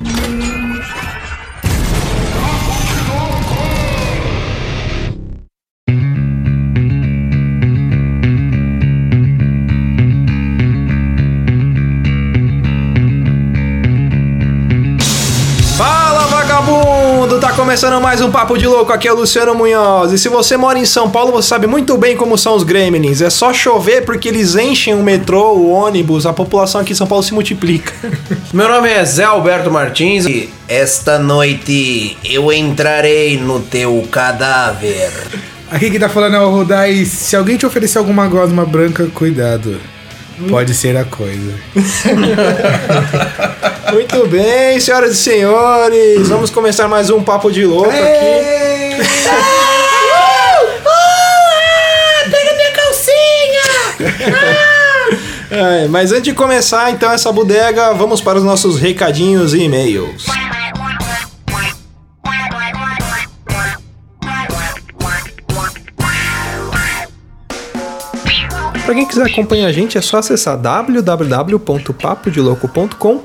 Mm-hmm. Começando mais um Papo de Louco, aqui é o Luciano Munhoz. E se você mora em São Paulo, você sabe muito bem como são os gremlins. É só chover porque eles enchem o metrô, o ônibus, a população aqui em São Paulo se multiplica. Meu nome é Zé Alberto Martins e esta noite eu entrarei no teu cadáver. Aqui que tá falando é o Rodai. Se alguém te oferecer alguma gosma branca, cuidado. Pode ser a coisa. Muito bem, senhoras e senhores, vamos começar mais um Papo de Louco aqui. Pega minha calcinha! É, mas antes de começar então essa bodega, vamos para os nossos recadinhos e e-mails. Para quem quiser acompanhar a gente, é só acessar www.papodelouco.com,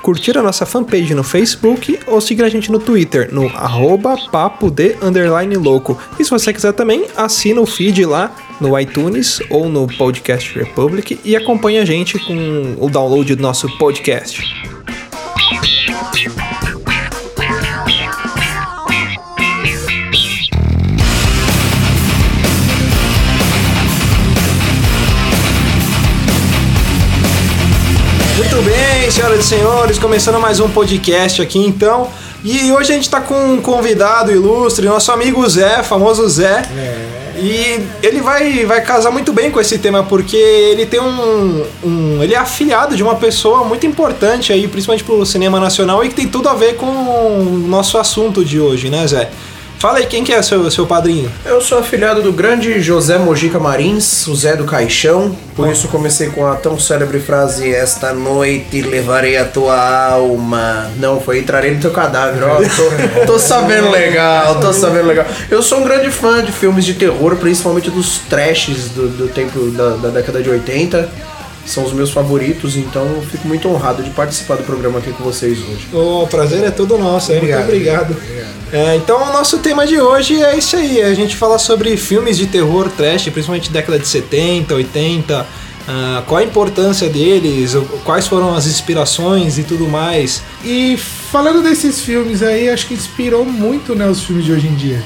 curtir a nossa fanpage no Facebook ou seguir a gente no Twitter, no arroba papo de underline louco. E se você quiser também, assina o feed lá no iTunes ou no Podcast Republic e acompanhe a gente com o download do nosso podcast. Senhoras e senhores, começando mais um podcast aqui então. E hoje a gente tá com um convidado ilustre, nosso amigo Zé, famoso Zé. E ele vai, vai casar muito bem com esse tema, porque ele tem um, um. Ele é afiliado de uma pessoa muito importante aí, principalmente pro cinema nacional, e que tem tudo a ver com o nosso assunto de hoje, né, Zé? Fala aí, quem que é seu, seu padrinho? Eu sou afilhado do grande José Mojica Marins, o Zé do Caixão. Por isso comecei com a tão célebre frase: Esta noite levarei a tua alma. Não, foi entrarei no teu cadáver. Ó, tô, tô sabendo legal, tô sabendo legal. Eu sou um grande fã de filmes de terror, principalmente dos trashes do, do tempo da, da década de 80. São os meus favoritos, então eu fico muito honrado de participar do programa aqui com vocês hoje. O prazer é todo nosso, hein? muito obrigado. É, então o nosso tema de hoje é isso aí, a gente fala sobre filmes de terror trash, principalmente década de 70, 80, ah, qual a importância deles, quais foram as inspirações e tudo mais. E falando desses filmes aí, acho que inspirou muito né, os filmes de hoje em dia.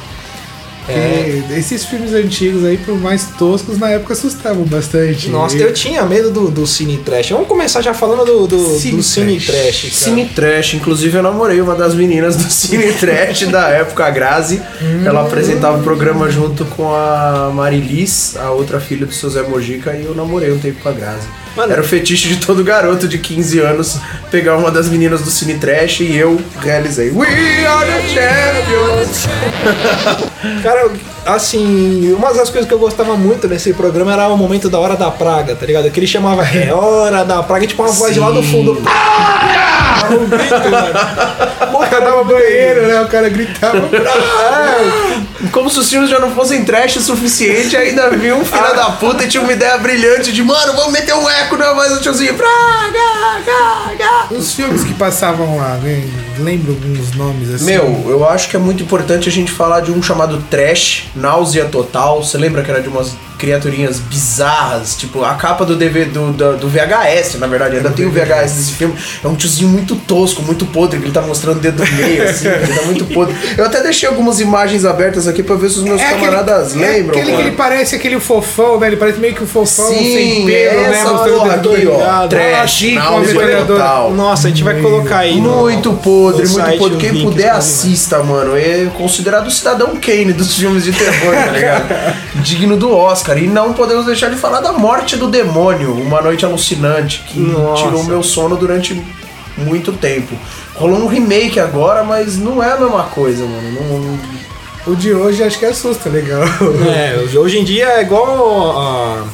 É. Esses filmes antigos aí, por mais toscos, na época assustavam bastante. Nossa, E- eu tinha medo do, do cine trash. Vamos começar já falando do, do, Cine do cine trash. trash. cara. Cine Trash, inclusive eu namorei uma das meninas do Cine Trash da época, a Grazi. Ela apresentava o programa junto com a Marilis, a outra filha do seu Zé Mojica, e eu namorei um tempo com a Grazi. Mano. Era o fetiche de todo garoto de 15 anos pegar uma das meninas do Cine Trash e eu realizei. We are the champions! Cara, assim, uma das coisas que eu gostava muito nesse programa era o momento da hora da praga, tá ligado? Que ele chamava É Hora da Praga, tipo uma voz lá do fundo. Praga! Um grito, mano. O cara dava banheiro, né? O cara gritava. Como se os filmes já não fossem trash o suficiente, ainda vi um filho da puta e tinha uma ideia brilhante de, mano, vamos meter um eco, não, mas o tiozinho. Os filmes que passavam lá? Lembro alguns nomes assim. Meu, eu acho que é muito importante a gente falar de um chamado Trash, Náusea Total. Você lembra que era de umas criaturinhas bizarras? Tipo, a capa do DVD, do, do, do VHS, na verdade, ainda tem o VHS desse filme. É um tiozinho muito tosco, muito podre, que ele tá mostrando o dedo do meio, assim, ele tá muito podre. Eu até deixei algumas imagens abertas aqui pra ver se os meus camaradas aquele, lembram. É aquele que mano. ele parece aquele fofão, né? Ele parece meio que o fofão sem Sim, pelo, né? essa Mostrando porra o dedo aqui, ó. Trash, com a náusea metralhadora. total. Nossa, a gente vai colocar aí. no- Muito podre, no muito podre. Quem puder, assista, mano. É considerado o cidadão Kane dos filmes de terror, tá ligado? Digno do Oscar. E não podemos deixar de falar da morte do demônio, Uma Noite Alucinante, que Nossa. tirou meu sono durante muito tempo. Rolou um remake agora, mas não é a mesma coisa, mano. Não- O de hoje acho que assusta, legal. É, hoje em dia é igual a,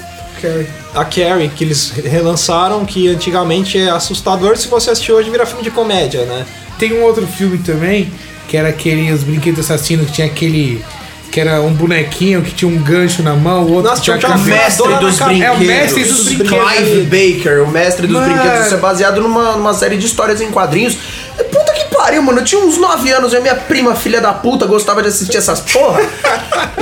a Carrie, que eles relançaram, que antigamente é assustador, se você assistir hoje vira filme de comédia, né? Tem um outro filme também, que era aquele Os Brinquedos Assassinos, que tinha aquele. Que era um bonequinho que tinha um gancho na mão, o outro Nossa, que tinha tinha cabeça. Mestre dos brinquedos. É o mestre dos brinquedos. Clive Baker, o mestre dos Mano. brinquedos. Isso é baseado numa, numa série de histórias em quadrinhos. Puta pariu, mano. Eu tinha uns 9 anos e a minha prima, filha da puta, gostava de assistir essas porra.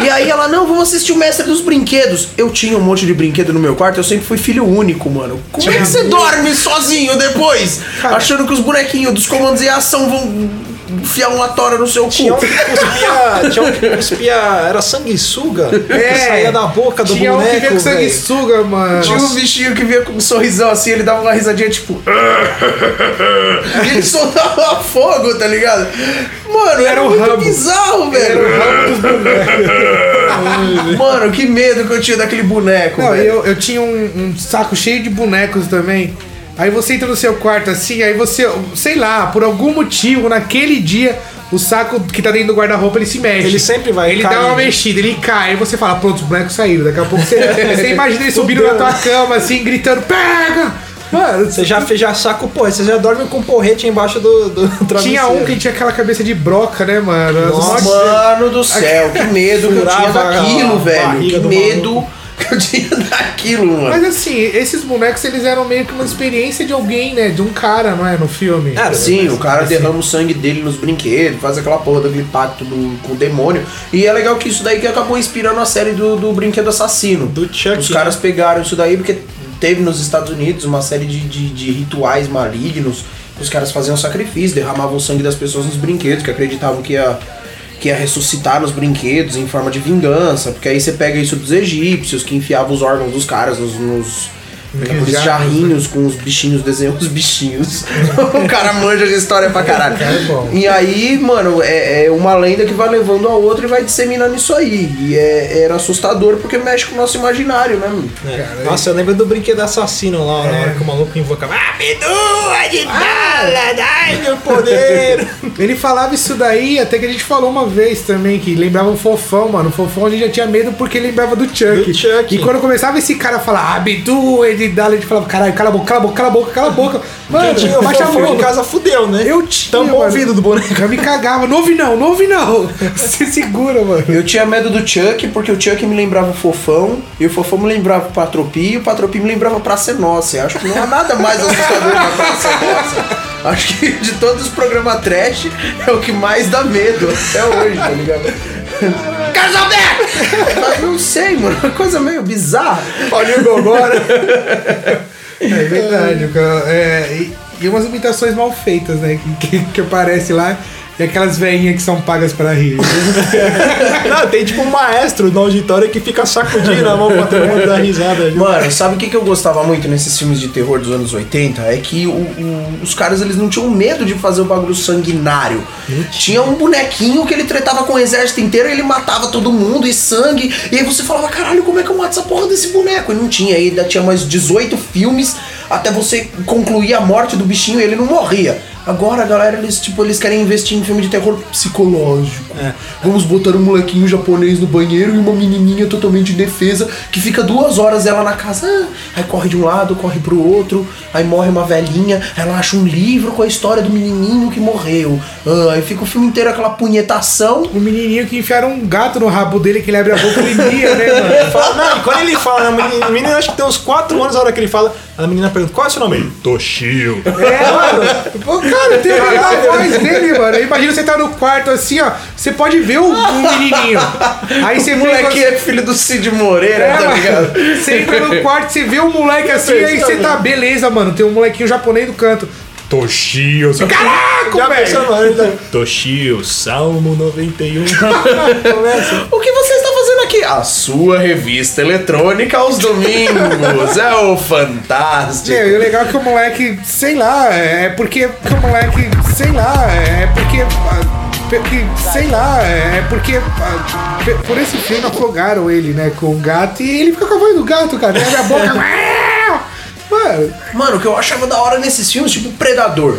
e aí ela, não, vamos assistir o Mestre dos Brinquedos. Eu tinha um monte de brinquedo no meu quarto, eu sempre fui filho único, mano. Como é que você dorme sozinho depois? Achando que os bonequinhos dos comandos em ação vão enfiar uma tora no seu Tinha um cu. que cuspia. Tinha um que cuspia. Era sanguessuga. É, que saía da boca do Tinha um que boneco. veio com sanguessuga, mano. Tinha um bichinho que vinha com um sorrisão assim, ele dava uma risadinha tipo. e ele soltava fogo, tá ligado? Mano, era, Era o muito Rambo. bizarro, velho. Mano, que medo que eu tinha daquele boneco, Não, velho. eu, eu tinha um, um saco cheio de bonecos também. Aí você entra no seu quarto assim, aí você, sei lá, por algum motivo, naquele dia, o saco que tá dentro do guarda-roupa ele se mexe. Ele sempre vai Ele cair. dá uma mexida, ele cai, aí você fala, pronto, os bonecos saíram. Daqui a pouco você, você imagina ele subindo na tua cama, assim, gritando, pega! Mano, Você já fez já saco, porra, você já dorme com um porrete embaixo do, do travesseiro. tinha um que tinha aquela cabeça de broca, né, mano? Nossa, Mano do céu, que medo que eu tinha daquilo, velho. Que do medo maluco. Eu tinha daquilo, mano. Mas assim, esses bonecos eles eram meio que uma experiência de alguém, né? De um cara, não é? No filme. Era, Sim, o cara assim. derrama o sangue dele nos brinquedos, faz aquela porra daquele pacto do- com o demônio. E é legal que isso daí que acabou inspirando a série do, do Brinquedo Assassino. Do Chuck, Os né? caras pegaram isso daí porque teve nos Estados Unidos uma série de, de, de rituais malignos. que Os caras faziam sacrifício, derramavam o sangue das pessoas nos brinquedos, que acreditavam que ia, que ia ressuscitar nos brinquedos em forma de vingança. Porque aí você pega isso dos egípcios, que enfiavam os órgãos dos caras nos- nos Aqueles jarros, jarrinhos com os bichinhos, desenham os bichinhos. o cara manja de história pra caralho. É bom. E aí, mano, é, é uma lenda que vai levando a outra e vai disseminando isso aí. E é, era assustador porque mexe com o nosso imaginário, né, mano? É. Nossa, eu lembro do brinquedo assassino lá, na hora que o maluco invocava. Ah, de bala, dai meu poder. Ele falava isso daí, até que a gente falou uma vez também, que lembrava o Fofão, mano. O Fofão a gente já tinha medo porque lembrava do Chuck. Do Chuck. E quando começava esse cara a falar, Abdu, ele dava, a gente falava, caralho, cala a boca, cala a boca, cala a boca, cala a boca. Mano, tinha o baixa a mão. em casa fudeu, né? Eu tinha. Tampou o ouvido do boneco. Eu me cagava, não ouvi não, não ouvi não. Você segura, mano. Eu tinha medo do Chuck porque o Chuck me lembrava o Fofão e o Fofão me lembrava o Patropi e o Patropi me lembrava Praça Nossa. Eu acho que não há nada mais assustador que Praça Nossa. Acho que de todos os programas trash é o que mais dá medo até hoje, tá ligado? Carlos Alberto! Mas não sei, mano. Uma coisa meio bizarra. Paulinho Gogora. É verdade, cara. É, e, e umas imitações mal feitas, né? Que, que, que aparece lá. E aquelas velhinhas que são pagas pra rir. Não, tem tipo um maestro no auditório que fica sacudindo a mão pra todo mundo dar risada. viu? Mano, sabe o que, que eu gostava muito nesses filmes de terror dos anos 80? É que o- o- os caras eles não tinham medo de fazer o bagulho sanguinário. Tinha um bonequinho que ele tretava com o exército inteiro e ele matava todo mundo e sangue. E aí você falava, caralho, como é que eu mato essa porra desse boneco? E não tinha, aí ainda tinha mais 18 filmes até você concluir a morte do bichinho e ele não morria. Agora, galera, eles, tipo, eles querem investir em filme de terror psicológico. Vamos botar um molequinho japonês no banheiro e uma menininha totalmente indefesa que fica duas horas ela na casa. ah, aí corre de um lado, corre pro outro, aí morre uma velhinha, ela acha um livro com a história do menininho que morreu. Ah, aí fica o filme inteiro aquela punhetação. O menininho que enfiaram um gato no rabo dele, que ele abre a boca e ele mia, né, mano? Fala- não, quando ele fala, né, o menino, o menino acho que tem uns 4 anos a hora que ele fala, a menina pergunta, qual é o seu nome? Toshio. É, mano. Pô, cara, tem a voz dele, mano. Imagina você tá no quarto assim, ó. Você pode ver o, o menininho. Aí você O moleque é filho do Cid Moreira, É, tá mano. ligado? Você entra no quarto, você vê o moleque assim, aí você tá, beleza, mano. Tem um molequinho japonês do canto. Toshio. Caraca, velho. mano? Toshio, Salmo 91. Começa. O que você está fazendo aqui? A sua revista eletrônica aos domingos. é o fantástico. Meu, e o legal é que o moleque, sei lá, é porque que o moleque, sei lá, é porque. porque, sei lá, é porque por esse filme afogaram ele, né, com o gato e ele fica com a voz do gato, cara. Abre a boca. Mano, Mano, o que eu achava da hora nesses filmes, tipo Predador.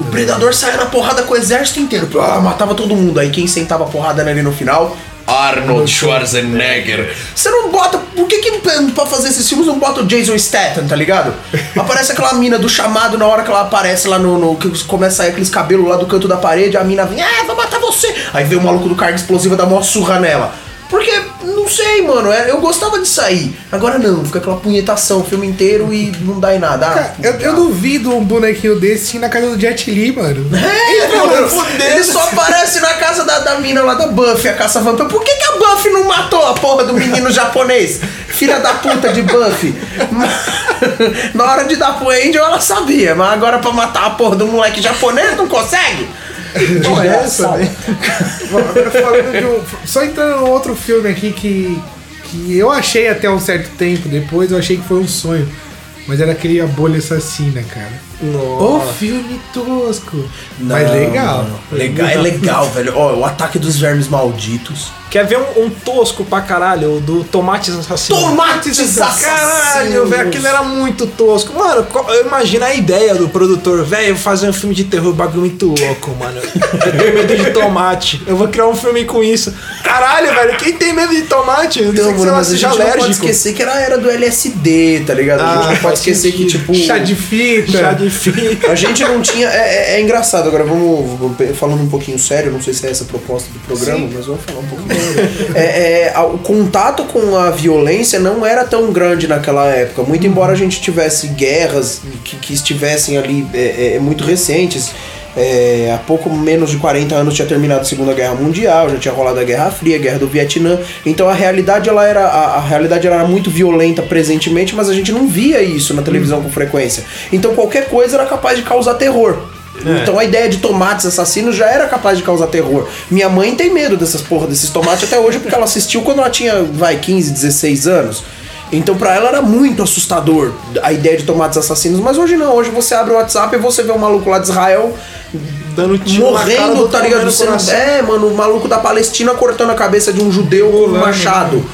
O Predador saía na porrada com o exército inteiro. Ah, matava todo mundo. Aí quem sentava a porrada nele no final? Arnold Schwarzenegger. Você não bota. Por que, que pra fazer esses filmes não bota o Jason Statham, tá ligado? Aparece aquela mina do chamado na hora que ela aparece lá no. no- que começa a sair aqueles cabelos lá do canto da parede, a mina vem, ah, vou matar você. Aí vem o maluco do carga explosiva dar uma surra nela. Porque não, sei, mano. é- Eu gostava de sair. Agora não, fica aquela punhetação o filme inteiro e não dá em nada. Ah, Cara, eu, eu duvido um bonequinho desse na casa do Jet Li, mano. É, mano, ele só aparece na casa da, da mina lá da Buffy, a caça vampira. Por que, que a Buffy não matou a porra do menino japonês? Filha da puta de Buffy. na hora de dar pro Angel, ela sabia, mas agora pra matar a porra do moleque japonês, não consegue? É essa, de um. Só entrando num outro filme aqui que, que eu achei até um certo tempo depois, eu achei que foi um sonho. Mas era aquele A Bolha Assassina, cara. O Nossa. filme tosco. mas Não, legal. mano. Legal, é legal, velho. Ó, o ataque dos vermes malditos. Quer ver um, um tosco pra caralho do Tomates Assassinos? Tomates assassinos. Caralho, velho, aquilo era muito tosco. Mano, eu imagino a ideia do produtor, velho, fazer um filme de terror, bagulho muito louco, mano. Eu tenho medo de tomate. Eu vou criar um filme com isso. Caralho, velho, quem tem medo de tomate? Eu Então, mano, você mas a gente não pode alérgico. esquecer que era a era do LSD, tá ligado? a Ah, gente não pode esquecer que, tipo. Chá de fita. Chá de fita. A gente não tinha. É, é- é engraçado, agora vamos, vamos falando um pouquinho sério, não sei se é essa a proposta do programa, mas vamos falar um pouquinho. é, é, a- o contato com a violência não era tão grande naquela época, muito embora a gente tivesse guerras que, que estivessem ali é, é, muito recentes. É, há pouco menos de 40 anos tinha terminado a Segunda Guerra Mundial, já tinha rolado a Guerra Fria, a Guerra do Vietnã. Então a realidade ela era a, a realidade era muito violenta presentemente, mas a gente não via isso na televisão com frequência. Então qualquer coisa era capaz de causar terror. Então a ideia de tomates assassinos já era capaz de causar terror. Minha mãe tem medo dessas porra desses tomates até hoje porque ela assistiu quando ela tinha, vai, 15, 16 anos. Então pra ela era muito assustador a ideia de tomates assassinos, mas hoje não. Hoje você abre o WhatsApp e você vê um maluco lá de Israel Dando tiro morrendo, do tá ligado? coração. é, mano, o maluco da Palestina cortando a cabeça de um judeu com um machado.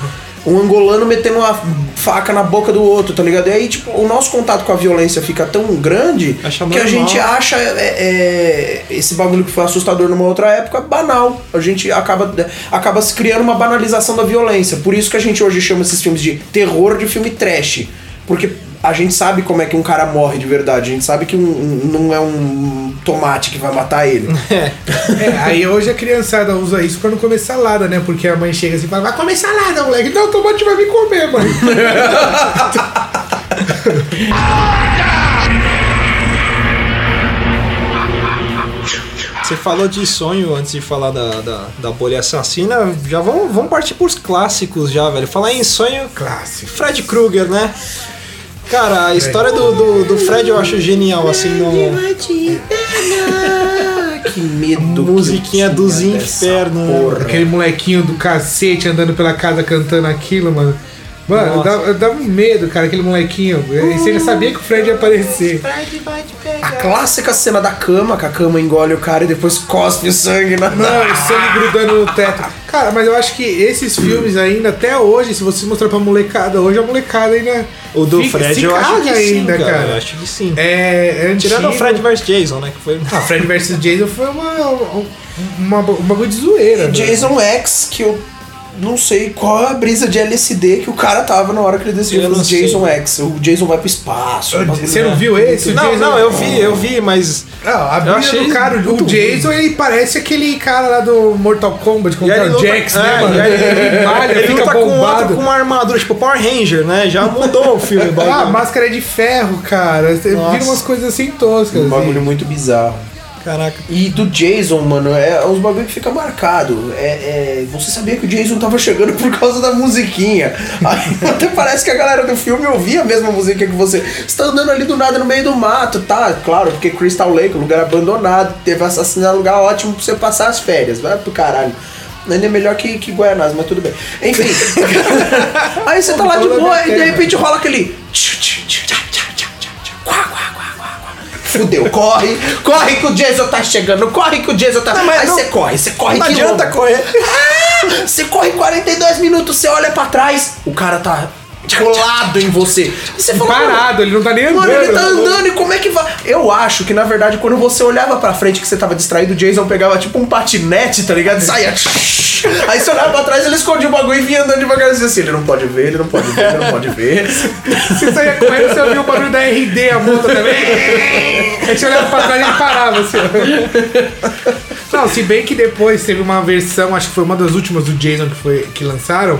Um angolano metendo uma faca na boca do outro, tá ligado? E aí, tipo, o nosso contato com a violência fica tão grande Acha que a gente acha é, é, esse bagulho que foi assustador numa outra época banal. A gente acaba, acaba se criando uma banalização da violência. Por isso que a gente hoje chama esses filmes de terror de filme trash. Porque a gente sabe como é que um cara morre de verdade. A gente sabe que um- um- não é um tomate que vai matar ele. É, aí hoje a criançada usa isso pra não comer salada, né? Porque a mãe chega assim e fala, vai comer salada, moleque. Não, o tomate vai me comer, mãe. Você falou de sonho antes de falar da, da, da bolha assassina. Já vamos, vamos partir pros clássicos já, velho. Falar em sonho. Clássico. Fred Krueger, né? Cara, a história do, do, do Fred eu acho genial, assim, no. que medo. Musiquinha dos infernos, porra. Aquele molequinho do cacete andando pela casa cantando aquilo, mano. Mano, dava, dava um medo, cara, aquele molequinho. E Você já sabia que o Fred ia aparecer. A clássica cena da cama, que a cama engole o cara e depois cospe o sangue na. Mano, sangue grudando no teto. Cara, mas eu acho que esses filmes ainda, até hoje, se você mostrar pra molecada, hoje a molecada ainda. O do fica- Fred eu acho que caga sim, ainda, cara. cara. Eu acho que sim. É, é Tirando o. Fred vs Jason, né? Que foi. Ah, Fred vs Jason foi uma, uma, um bagulho de zoeira. velho. Jason X, que eu não sei qual é a brisa de LSD que o cara tava na hora que ele decidiu Eu fazer Jason sei. X. O Jason vai pro espaço. bagulho- Você não viu esse? Não, Jason- não, eu vi, eu vi, mas. Não, a Eu brisa achei do cara, o Jason, ele parece aquele cara lá do Mortal Kombat, é aí o Jax, é, né, mano? Ele malha, Ele luta com outro com uma armadura, tipo Power Ranger, né? Já mudou o filme. Ah, máscara é de ferro, cara. Você Nossa. vira umas coisas assim toscas. Um bagulho assim. muito bizarro. Caraca. E do Jason, mano, é uns bagulho que fica marcado. É, é, você sabia que o Jason tava chegando por causa da musiquinha. Aí até parece que a galera do filme ouvia a mesma música que você. Você tá andando ali do nada no meio do mato, tá? Claro, porque Crystal Lake, um lugar abandonado, teve assassinato, um lugar ótimo pra você passar as férias. Vai pro caralho. Ainda é melhor que, que Guianás, mas tudo bem. Enfim. Aí você tá lá de boa e de repente rola aquele. Fudeu, corre, corre que o Jason tá chegando, corre que o Jason tá. mas Aí não- você corre, você corre Não adianta louco. correr. Ah, Você corre 42 minutos, você olha pra trás, o cara tá colado em você. E você fala, Parado, ele não tá nem andando. Mano, ele tá andando e como é que vai? Eu acho que na verdade quando você olhava pra frente que você tava distraído, o Jason pegava tipo um patinete, tá ligado? E saía. Aí você olhava pra trás, ele escondia o bagulho e vinha andando devagarzinho assim. Ele não pode ver, ele não pode ver, ele não pode ver. Você saía correndo, você ouvia o barulho da RD, a moto também. Aí você olhava pra trás e ele parava assim. Não, se bem que depois teve uma versão, acho que foi uma das últimas do Jason que, foi, que lançaram,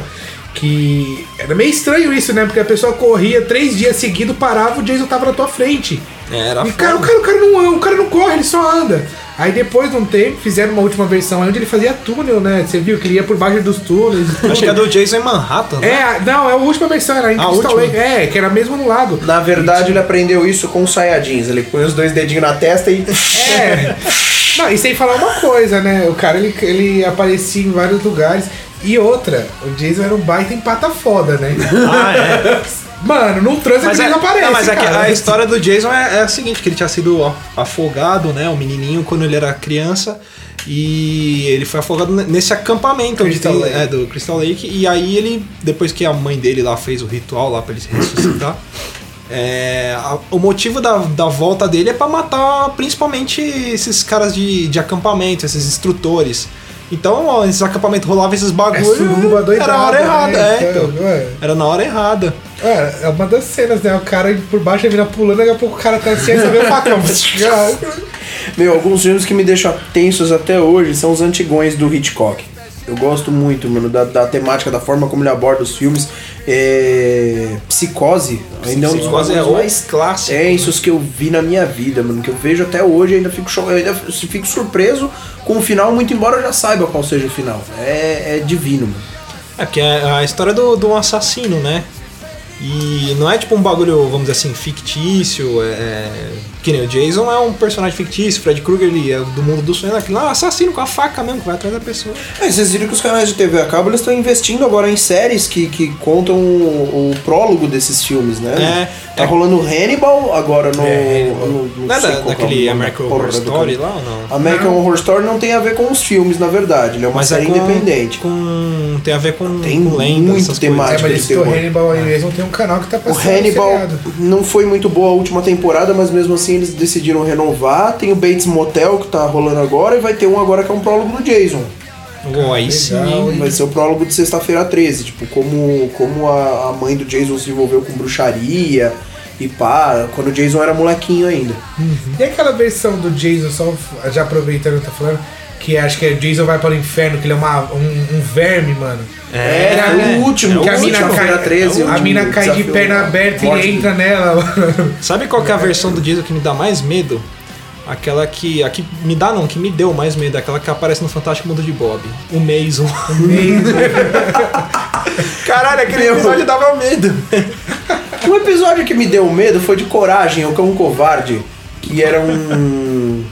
Que era meio estranho isso, né? Porque a pessoa corria três dias seguidos, parava, o Jason tava na tua frente. É, Era E cara, o, foda. cara, o, cara não, o cara não corre, ele só anda. Aí depois de um tempo, fizeram uma última versão onde ele fazia túnel, né? Você viu que ele ia por baixo dos túneis. Acho que é do Jason em Manhattan. né? É, não, é a última versão, era em A Crystal última? Lake. É, que era mesmo no lago. Na verdade, ele aprendeu isso com os Saiyajins. Ele põe os dois dedinhos na testa e. É. Não, e sem falar uma coisa, né? O cara ele, ele aparecia em vários lugares. E outra, o Jason era um baita empata foda, né? Ah, é. Mano, no trânsito Mas, ele é, não aparece. não, mas é que cara. a história do Jason é, é a seguinte, que ele tinha sido ó, afogado, né? O menininho quando ele era criança. E ele foi afogado ne- nesse acampamento onde Crystal tem, Lake. é, do Crystal Lake. E aí ele, depois que a mãe dele lá fez o ritual lá pra ele se ressuscitar. é, a- o motivo da, da volta dele é pra matar principalmente esses caras de, de acampamento, esses instrutores. Então, ó, esses acampamentos rolavam esses É bagulho. doidada, era a hora errada, né? é, então. Ué. Era na hora errada. É, é uma das cenas, né? O cara por baixo, a mina pulando, daqui a pouco o cara tá assim, aí você vê o facão. Meu, alguns filmes que me deixam tensos até hoje são os antigões do Hitchcock. Eu gosto muito, mano, da, da temática, da forma como ele aborda os filmes. É... Psicose, ainda é um dos Psicose é mais clássico. tensos que eu vi na minha vida, mano. Que eu vejo até hoje, ainda fico, cho- eu ainda fico surpreso com o final, muito embora eu já saiba qual seja o final. É, é divino, mano. É, porque é a história do, do assassino, né? E não é tipo um bagulho, vamos dizer assim, fictício. É, é- que nem o Jason é um personagem fictício, Fred Krueger ele é do mundo do sonho, é aquele lá, assassino com a faca mesmo, que vai atrás da pessoa. É, vocês viram que os canais de TV a cabo eles estão investindo agora em séries que, que contam o, o prólogo desses filmes, né? É, tá é. rolando Hannibal agora no. É, no, no Não é da, é o daquele American Horror Story lá ou não? American Horror Story não tem a ver com os filmes, na verdade. Ele é uma Mas série é com, independente. com. Tem a ver com, Tem com lendas, muito essas temático. É, mas terror. Hannibal aí mesmo tem um canal que tá O passando Hannibal seriado. não foi muito boa a última temporada, mas mesmo assim eles decidiram renovar. Tem o Bates Motel que tá rolando agora e vai ter um agora que é um prólogo do Jason. Oh, aí sim. Vai ser o prólogo de sexta-feira 13, tipo, como, como a, a mãe do Jason se envolveu com bruxaria e pá, quando o Jason era molequinho ainda. E aquela versão do Jason, só já aproveitando que tá falando, que acho que é Jason vai para o inferno, que ele é uma, um, um verme, mano. É, Era foi o último, que a mina sexta-feira cai, 13, o a último mina cai de perna aberta e ele entra nela. mano. Sabe qual que é a versão do Jason que me dá mais medo? Aquela que. A que me dá não, que me deu mais medo, aquela que aparece no Fantástico Mundo de Bob. O Mason. Caralho, aquele Meu. episódio dava medo. Um episódio que me deu medo foi de Coragem, o Cão Covarde, que era um.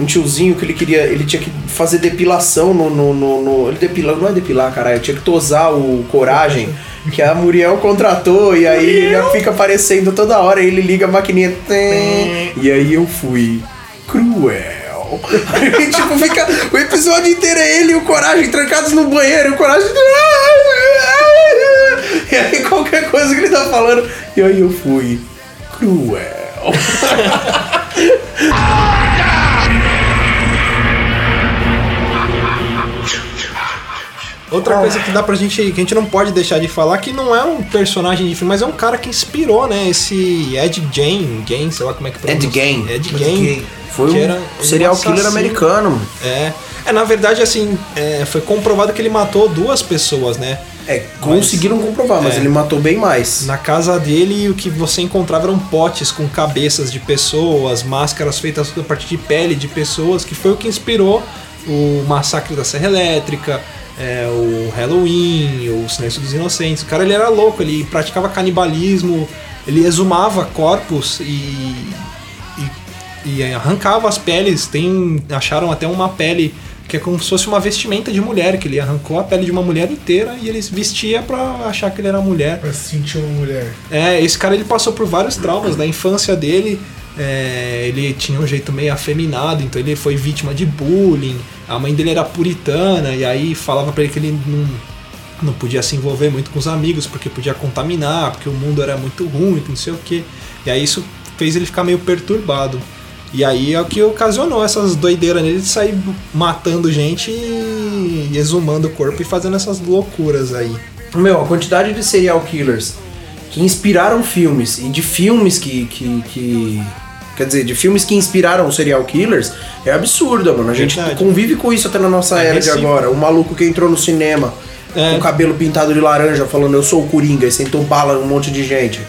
Um tiozinho que ele queria. Ele tinha que fazer depilação no. no, no, no- ele depila, não é depilar, caralho. Tinha que tosar o Coragem. Que a Muriel contratou e aí ele fica aparecendo toda hora. Ele liga a maquininha. E aí eu fui. Cruel. Aí, tipo, fica o episódio inteiro é ele e o Coragem trancados no banheiro. E o Coragem. E aí qualquer coisa que ele tá falando. E aí eu fui. Cruel. Outra coisa que dá pra gente. que a gente não pode deixar de falar, que não é um personagem de filme, mas é um cara que inspirou, né? Esse Ed Gein, Gein, sei lá como é que Ed pronuncia. Ed Ed Gein. Gein. Foi um era serial assassino. killer americano. É. É, na verdade, assim, é, foi comprovado que ele matou duas pessoas, né? É, conseguiram comprovar, mas é. ele matou bem mais. Na casa dele, o que você encontrava eram potes com cabeças de pessoas, máscaras feitas a partir de pele de pessoas, que foi o que inspirou o massacre da Serra Elétrica, é, o Halloween, o Silêncio dos Inocentes. O cara ele era louco, ele praticava canibalismo, ele exumava corpos e, e, e arrancava as peles. Tem, acharam até uma pele que é como se fosse uma vestimenta de mulher, que ele arrancou a pele de uma mulher inteira e ele vestia pra achar que ele era mulher. Pra sentir uma mulher. É, esse cara ele passou por vários traumas na infância dele. É, ele tinha um jeito meio afeminado, então ele foi vítima de bullying. A mãe dele era puritana e aí falava pra ele que ele não, não podia se envolver muito com os amigos porque podia contaminar, porque o mundo era muito ruim, não sei o que. E aí isso fez ele ficar meio perturbado. E aí é o que ocasionou essas doideiras nele de sair matando gente e exumando o corpo e fazendo essas loucuras aí. Meu, a quantidade de serial killers que inspiraram filmes e de filmes que, que, que- Quer dizer, de filmes que inspiraram serial killers é absurda, mano. A gente Verdade. convive com isso até na nossa É era de agora. O maluco que entrou no cinema É. com o cabelo pintado de laranja, falando eu sou o Coringa e sentou bala num monte de gente.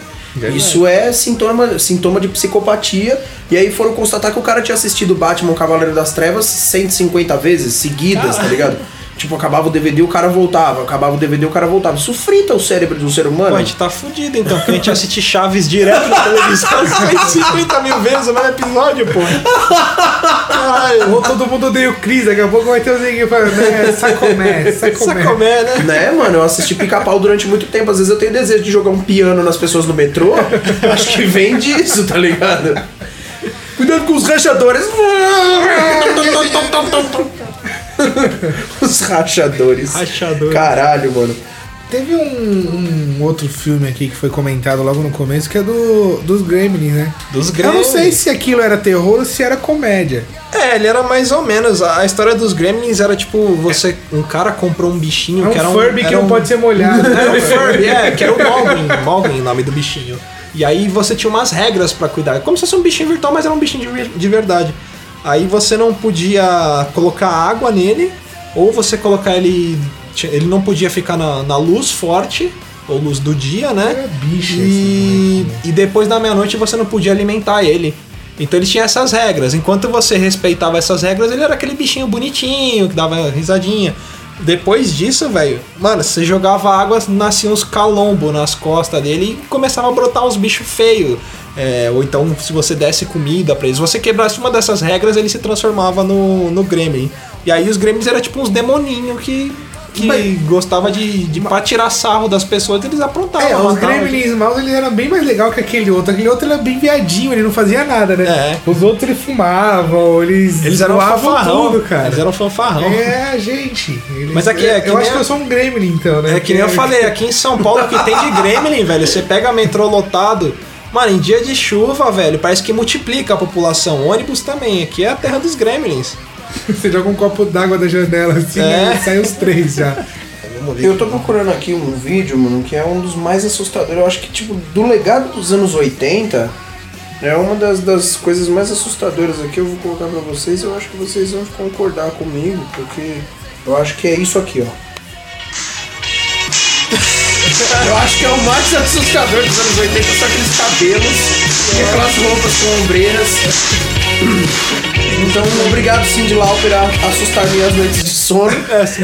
Isso é sintoma, sintoma de psicopatia. E aí foram constatar que o cara tinha assistido Batman Cavaleiro das Trevas 150 vezes seguidas, tá ligado? Tipo, acabava o DVD, o cara voltava. Acabava o DVD, o cara voltava. Isso frita o cérebro do ser humano. Pô, a gente tá fudido então, porque a gente assiste Chaves direto na televisão 150 mil vezes o mesmo episódio, pô. Caralho, todo mundo odeia o Cris, daqui a pouco vai ter os ninguém falando, né? Sacomé, sacomé. sacomé, né? Né, mano? Eu assisti pica-pau durante muito tempo. Às vezes eu tenho desejo de jogar um piano nas pessoas no metrô. Acho que vem disso, tá ligado? Cuidado com os rachadores. os rachadores. Rachador. Caralho, mano. Teve um, um outro filme aqui que foi comentado logo no começo, que é do, dos Gremlins, né? Dos Eu Gremlins. não sei se aquilo era terror ou se era comédia. É, ele era mais ou menos. A história dos Gremlins era tipo, você. Um cara comprou um bichinho É um que era um. Furby que não um- pode ser molhado. Era um Furby, é, que era o Malvin. Malvin, o nome do bichinho. E aí você tinha umas regras pra cuidar. Como se fosse um bichinho virtual, mas era um bichinho de, de verdade. Aí você não podia colocar água nele, ou você colocar ele. Ele não podia ficar na, na luz forte, ou luz do dia, né? Era bicho E, e depois da meia-noite você não podia alimentar ele. Então ele tinha essas regras. Enquanto você respeitava essas regras, ele era aquele bichinho bonitinho, que dava risadinha. Depois disso, velho, mano, você jogava água, nasciam uns calombos nas costas dele e começava a brotar uns bichos feios. É, ou então, se você desse comida pra eles, se você quebrasse uma dessas regras, ele se transformava no, no Gremlin. E aí os Gremlins eram tipo uns demoninhos que, que gostava de, de pra tirar sarro das pessoas, eles aprontavam. É, os Gremlins maus ele era bem mais legal que aquele outro. Aquele outro era bem viadinho, ele não fazia nada, né? É. Os outros eles fumavam, eles, Eles eram fanfarrão, tudo, cara. Eles eram fanfarrão. É, gente. eles- Mas aqui- é, aqui eu nem acho a- que eu sou um Gremlin, então, né? É que nem eu falei, aqui em São Paulo o que tem de Gremlin, velho. Você pega metrô lotado. Mano, em dia de chuva, velho, parece que multiplica a população. Ônibus também. Aqui é a terra dos Gremlins. Você joga um copo d'água da janela assim É. e sai os três já. Eu tô procurando aqui um vídeo, mano, que é um dos mais assustadores. Eu acho que, tipo, do legado dos anos 80, é uma das, das coisas mais assustadoras aqui. Eu vou colocar pra vocês eu acho que vocês vão concordar comigo, porque eu acho que é isso aqui, ó. Eu acho que é o mais assustador dos anos 80, são aqueles cabelos e aquelas roupas com ombreiras. Então, obrigado Cindy Lauper a assustar minhas noites de sono. É, assim,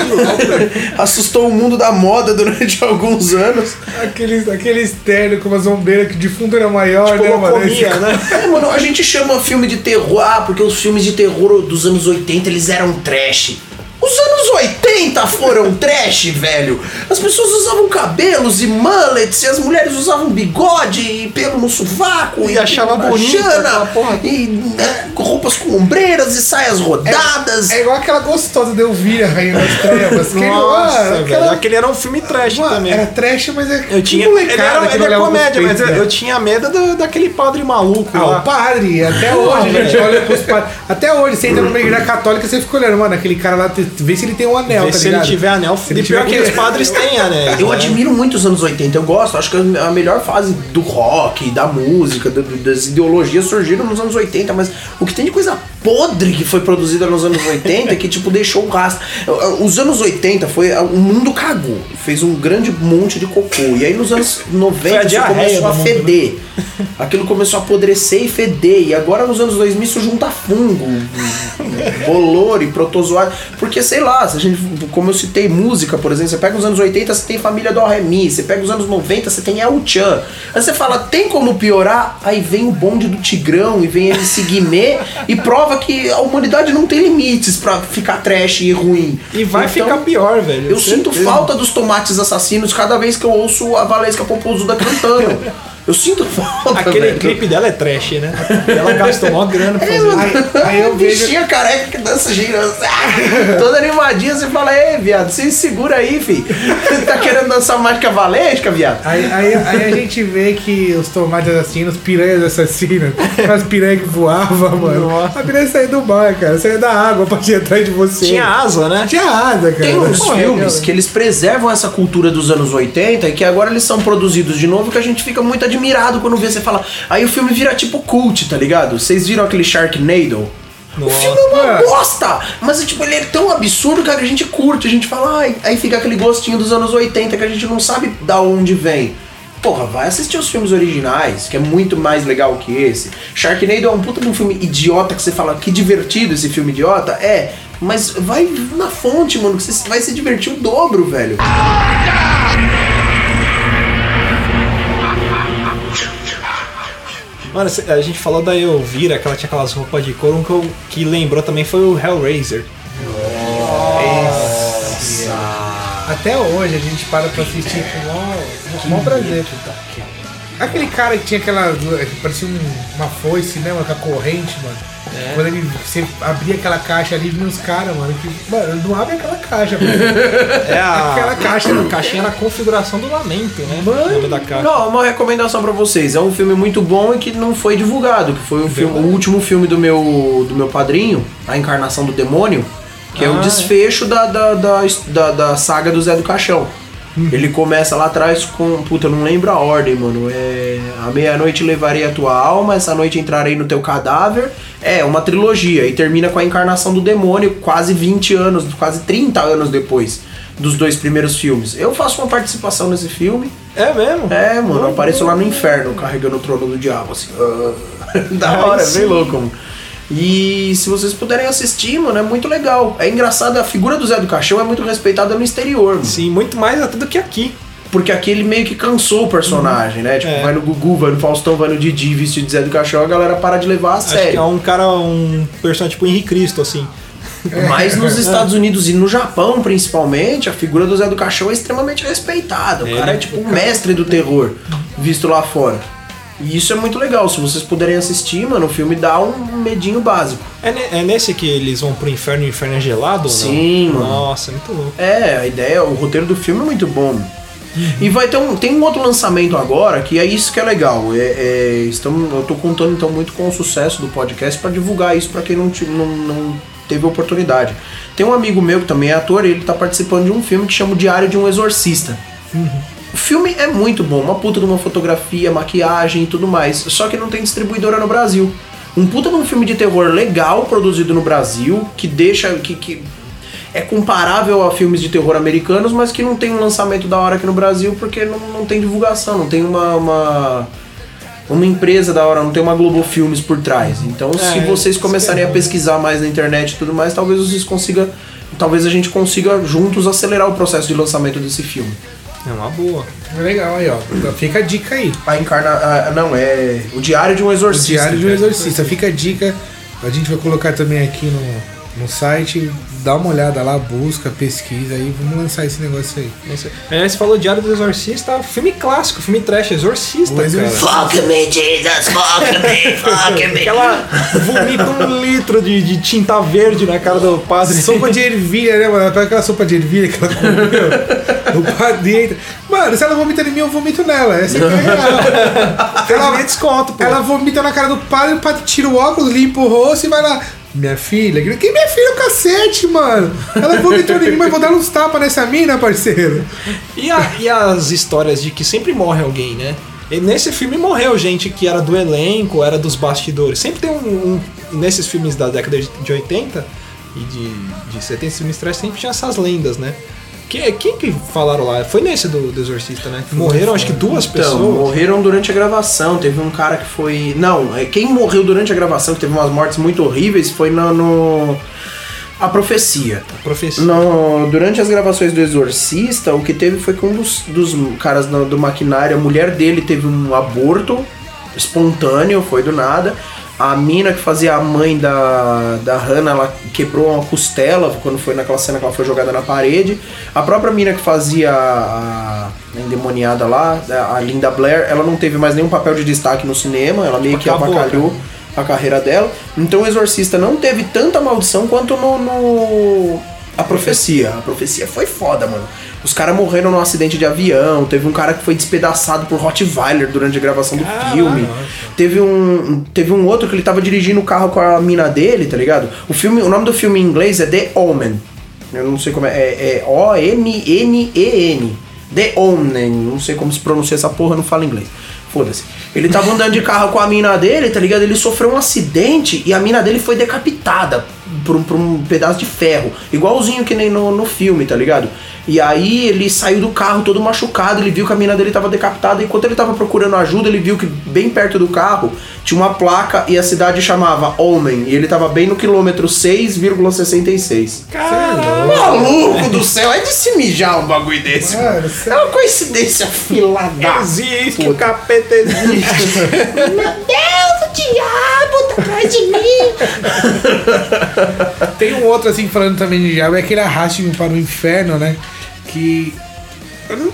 Assustou o mundo da moda durante alguns anos. Aqueles, aqueles terno com umas ombreiras que de fundo era maior, né, mano? comia, né? É, mano, a gente chama filme de terror, ah, porque os filmes de terror dos anos 80 eles eram trash. Os anos 80 foram trash, velho. As pessoas usavam cabelos e mullets, e as mulheres usavam bigode e pelo no sovaco. E achava jana, aquela porra. E né, roupas com ombreiras e saias rodadas. É igual aquela gostosa de Elvira, Rainha das Trevas. que Nossa, velho. aquela- Aquele era um filme trash Mano, também. Era trash, mas é Eu tinha. que Ele, molecada era, que ele não é comédia, mas peitos, eu, né? eu tinha medo do- daquele padre maluco Ah, lá. o padre, até hoje a gente olha pros padres. Até hoje, você entra numa igreja católica, você fica olhando, mano, aquele cara lá, vê se ele tem um anel, Vê tá se ligado? ele tiver anel. Se ele E pior que os padres têm anéis. Eu né? admiro muito os anos 80, eu gosto, acho que a melhor fase do rock, da música, das ideologias surgiram nos anos 80, mas o que tem de coisa podre que foi produzida nos anos 80 que tipo deixou um rastro. Os anos 80 foi o mundo cagou, fez um grande monte de cocô. E aí nos anos 90 Foi a isso começou a mundo, feder. Aquilo começou a apodrecer e feder. E agora nos anos 2000 isso junta fungo, bolor e protozoário. Porque sei lá, se a gente, como eu citei música, por exemplo, você pega os anos 80, você tem família do Remi, você pega os anos 90, você tem El Chan. Aí você fala, tem como piorar? Aí vem o bonde do Tigrão e vem MC Guimê e prova que a humanidade não tem limites pra ficar trash e ruim. E vai Então, ficar pior, velho. Eu sinto Certeza. falta dos tomates assassinos cada vez que eu ouço a Valesca Popozuda cantando. Eu sinto falta. Aquele velho. clipe dela é trash, né? Ela gastou mó grana pra É, fazer. Aí- aí eu vejo- Bichinha careca que dança girando. ah, Toda animadinha, você fala, ei, viado, se segura aí, fi. tá querendo dançar mais que a Valesca, viado? Aí, aí, aí a gente vê que os tomates assassinos, piranhas assassinas, as piranhas que voavam, mano. Nossa. A piranha saía do mar, cara. Saía da água pra ir atrás de você. Tinha asa, né? Tinha asa, cara. Tem uns Pô, filmes eu- que eles preservam essa cultura dos anos 80 e que agora eles são produzidos de novo que a gente fica muito admirado quando vê você fala. Aí o filme vira tipo cult, tá ligado? Vocês viram aquele Sharknado? O filme é uma bosta! Mas tipo, ele é tão absurdo que a gente curte, a gente fala, ai, aí fica aquele gostinho dos anos 80 que a gente não sabe da onde vem. Porra, vai assistir os filmes originais, que é muito mais legal que esse. Sharknado é um puta de um filme idiota que você fala, que divertido esse filme idiota. É, mas vai na fonte, mano, que você vai se divertir o dobro, velho. Mano, a gente falou da Elvira, que ela tinha aquelas roupas de couro, um que, eu- que lembrou também foi o Hellraiser. Até hoje a gente para pra assistir com o maior- prazer. Aquele cara que tinha aquela. que parecia um- uma foice, né? Uma corrente, mano. Quando ele, você abria aquela caixa ali, vinha os caras, mano. Que, mano, não abre aquela caixa, mano. É a, Aquela caixa, a caixinha na configuração do lamento, né? Mano. O da caixa. Não, uma recomendação pra vocês. É um filme muito bom e que não foi divulgado. Que foi o, filme, o último filme do meu, do meu padrinho, A Encarnação do Demônio, que é Ah, o é. desfecho da, da, da, da, da saga do Zé do Caixão. Uhum. Ele começa lá atrás com. Puta, eu não lembro a ordem, mano. É. A meia-noite levarei a tua alma, essa noite entrarei no teu cadáver. É, uma trilogia. E termina com a encarnação do demônio, quase 20 anos, quase 30 anos depois dos dois primeiros filmes. Eu faço uma participação nesse filme. É mesmo? É, mano, eu apareço lá no inferno carregando o trono do diabo, assim. da hora, é bem louco, mano. E se vocês puderem assistir, mano, é muito legal. É engraçado, a figura do Zé do Caixão é muito respeitada no exterior, mano. Sim, muito mais até do que aqui. Porque aqui ele meio que cansou o personagem, né? Tipo, É. vai no Gugu, vai no Faustão, vai no Didi vestido de Zé do Caixão, a galera para de levar a Acho que é sério. um cara, um personagem tipo Henrique Cristo, assim. Mas nos Estados Unidos e no Japão, principalmente, a figura do Zé do Caixão é extremamente respeitada. O Ele- cara é tipo um mestre do terror, visto lá fora. E isso é muito legal. Se vocês puderem assistir, mano, o filme dá um medinho básico. É, é nesse que eles vão pro inferno e o inferno é gelado? ou não? Sim, mano. Nossa, é muito louco. É, a ideia, o roteiro do filme é muito bom. E vai ter um, tem um outro lançamento agora que é isso que é legal. É, é, estamos, eu tô contando então muito com o sucesso do podcast para divulgar isso para quem não, não, não teve oportunidade. Tem um amigo meu que também é ator, ele tá participando de um filme que chama o Diário de um Exorcista. O filme é muito bom, uma puta de uma fotografia, maquiagem e tudo mais, só que não tem distribuidora no Brasil. Um puta de um filme de terror legal produzido no Brasil, que deixa. que, que é comparável a filmes de terror americanos, mas que não tem um lançamento da hora aqui no Brasil porque não, não tem divulgação, não tem uma, uma, uma empresa da hora, não tem uma Globo Filmes por trás. Então, se É, vocês isso começarem é a bom. pesquisar mais na internet e tudo mais, talvez vocês consigam. Talvez a gente consiga juntos acelerar o processo de lançamento desse filme. É uma boa. Legal aí, ó. Então Fica a dica aí. A encarna. ah, não, é. O Diário de um O Exorcista. Diário de um Exorcista. Fica a dica. A gente vai colocar também aqui no, no site. Dá uma olhada lá, busca, pesquisa aí. Vamos lançar esse negócio aí. Aliás, você falou Diário do Exorcista, filme clássico, filme trash, Exorcista, cara. Fuck me, Jesus, fuck me, fuck me. Ela vomita um litro de, de tinta verde na cara do padre. Sopa de ervilha, né, mano? Pega aquela sopa de ervilha que ela comeu. o padre entra. Mano, se ela vomita em mim, eu vomito nela. Essa aqui é real. Ela ela, desconto, pô. ela vomita na cara do padre, o padre tira o óculos, limpa o rosto e vai lá. Minha filha, quem minha filha é o cacete, mano? Ela vomitou em mim, mas vou dar uns tapas nessa mina, parceiro. E, a- e as histórias de que sempre morre alguém, né? E nesse filme morreu gente que era do elenco, era dos bastidores. Sempre tem um. um- nesses filmes da década de de 80 e de, de 70 filmes sempre tinha essas lendas, né? Que, quem que falaram lá? Foi nesse do, do Exorcista, né? Morreram acho que duas Então, pessoas. morreram durante a gravação. Teve um cara que foi. Não, é, quem morreu durante a gravação, que teve umas mortes muito horríveis, foi no. no- A profecia. Profecia. No, durante as gravações do Exorcista, o que teve foi que um dos, dos caras do, do maquinário, a mulher dele teve um aborto espontâneo, foi do nada. A mina que fazia a mãe da, da Hannah, ela quebrou uma costela quando foi naquela cena que ela foi jogada na parede. A própria mina que fazia a, a endemoniada lá, a Linda Blair, ela não teve mais nenhum papel de destaque no cinema, ela meio que Acabou, avacalhou a carreira dela. Então o Exorcista não teve tanta maldição quanto no, no- a profecia. A profecia foi foda, mano. Os caras morreram num acidente de avião, teve um cara que foi despedaçado por Rottweiler durante a gravação do filme. Teve um, teve um outro que ele tava dirigindo o carro com a mina dele, tá ligado? O filme, o nome do filme em inglês é The Omen. Eu não sei como é, é, é O-M-N-E-N. The Omen, não sei como se pronuncia essa porra, não falo inglês. Foda-se. Ele tava andando de carro com a mina dele, tá ligado? Ele sofreu um acidente e a mina dele foi decapitada por um, por um pedaço de ferro. Igualzinho que nem no, no filme, tá ligado? E aí ele saiu do carro todo machucado, ele viu que a mina dele tava decapitada. E enquanto ele tava procurando ajuda, ele viu que bem perto do carro tinha uma placa e a cidade chamava Olmen. E ele tava bem no quilômetro 6,66. Maluco do céu, é de se mijar um bagulho desse. Mano, É uma coincidência filada. Existe, o capeta existe. Meu Deus, o diabo tá atrás de mim. Tem um outro assim falando também de diabo, é aquele arraste-me para o inferno, né? Que. Eu não.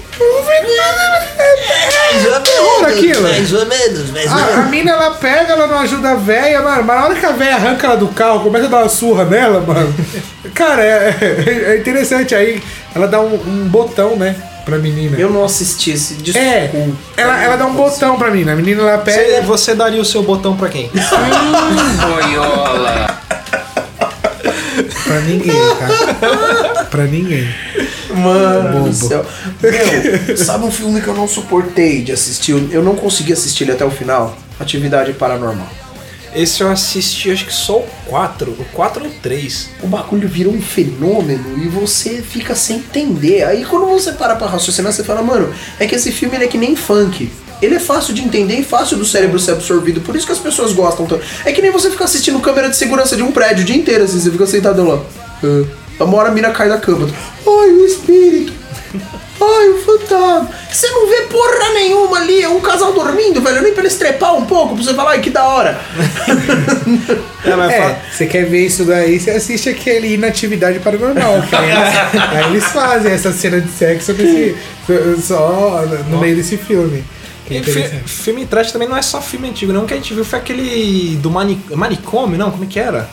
Mais ou menos, aquilo. mais ou menos, mais ou A, a menos. mina ela pega, ela não ajuda a véia, mano. Mas na hora que a véia arranca ela do carro, começa a dar uma surra nela, mano. Cara, é, é interessante. Aí ela dá um, um botão, né? Pra menina. Eu não assisti esse. Desculpa. É, ela, ela dá um botão pra menina. A menina ela Você, pega. você daria o seu botão pra quem? Pra ninguém, tá? pra ninguém. Mano do céu. Meu, sabe um filme que eu não suportei de assistir? Eu- não consegui assistir ele até o final? Atividade Paranormal. Esse eu assisti, acho que só o 4. O 4 ou o 3. O bagulho virou um fenômeno e você fica sem entender. Aí quando você para pra raciocinar, você fala, mano, é que esse filme ele é que nem funk. Ele é fácil de entender e fácil do cérebro ser absorvido. Por isso que as pessoas gostam tanto. É que nem você ficar assistindo câmera de segurança de um prédio o dia inteiro, assim, você fica sentado lá. Ah. Uma hora a mina cai da cama. Ai, o espírito. Ai, o fantasma. Você não vê porra nenhuma ali. É um casal dormindo, velho. Nem pra eles trepar um pouco, pra você falar, ai, que da hora. É, mas fala- É, você quer ver isso daí, você assiste aquele Inatividade Paranormal. Que aí, eles, aí eles fazem essa cena de sexo nesse, só no meio desse filme. Que é E fi- interessante. filme trash também não é só filme antigo, não. O que a gente viu foi aquele do mani manicômio, não? Como é que era?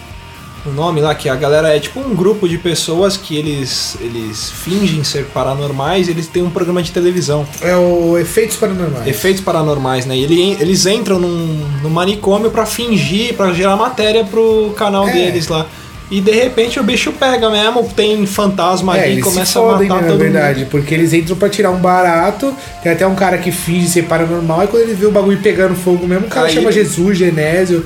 O nome lá, que a galera é tipo um grupo de pessoas que eles, eles fingem ser paranormais e eles têm um programa de televisão. É o Efeitos Paranormais. Efeitos paranormais, né? E ele- eles entram num, num manicômio pra fingir, pra gerar matéria pro canal É. deles lá. E de repente o bicho pega mesmo, tem fantasma É, ali e começa fodem, a matar né, na todo verdade, mundo. porque eles entram pra tirar um barato, tem até um cara que finge ser paranormal, e quando ele vê o bagulho pegando fogo mesmo, o cara Aí chama Jesus, Genésio.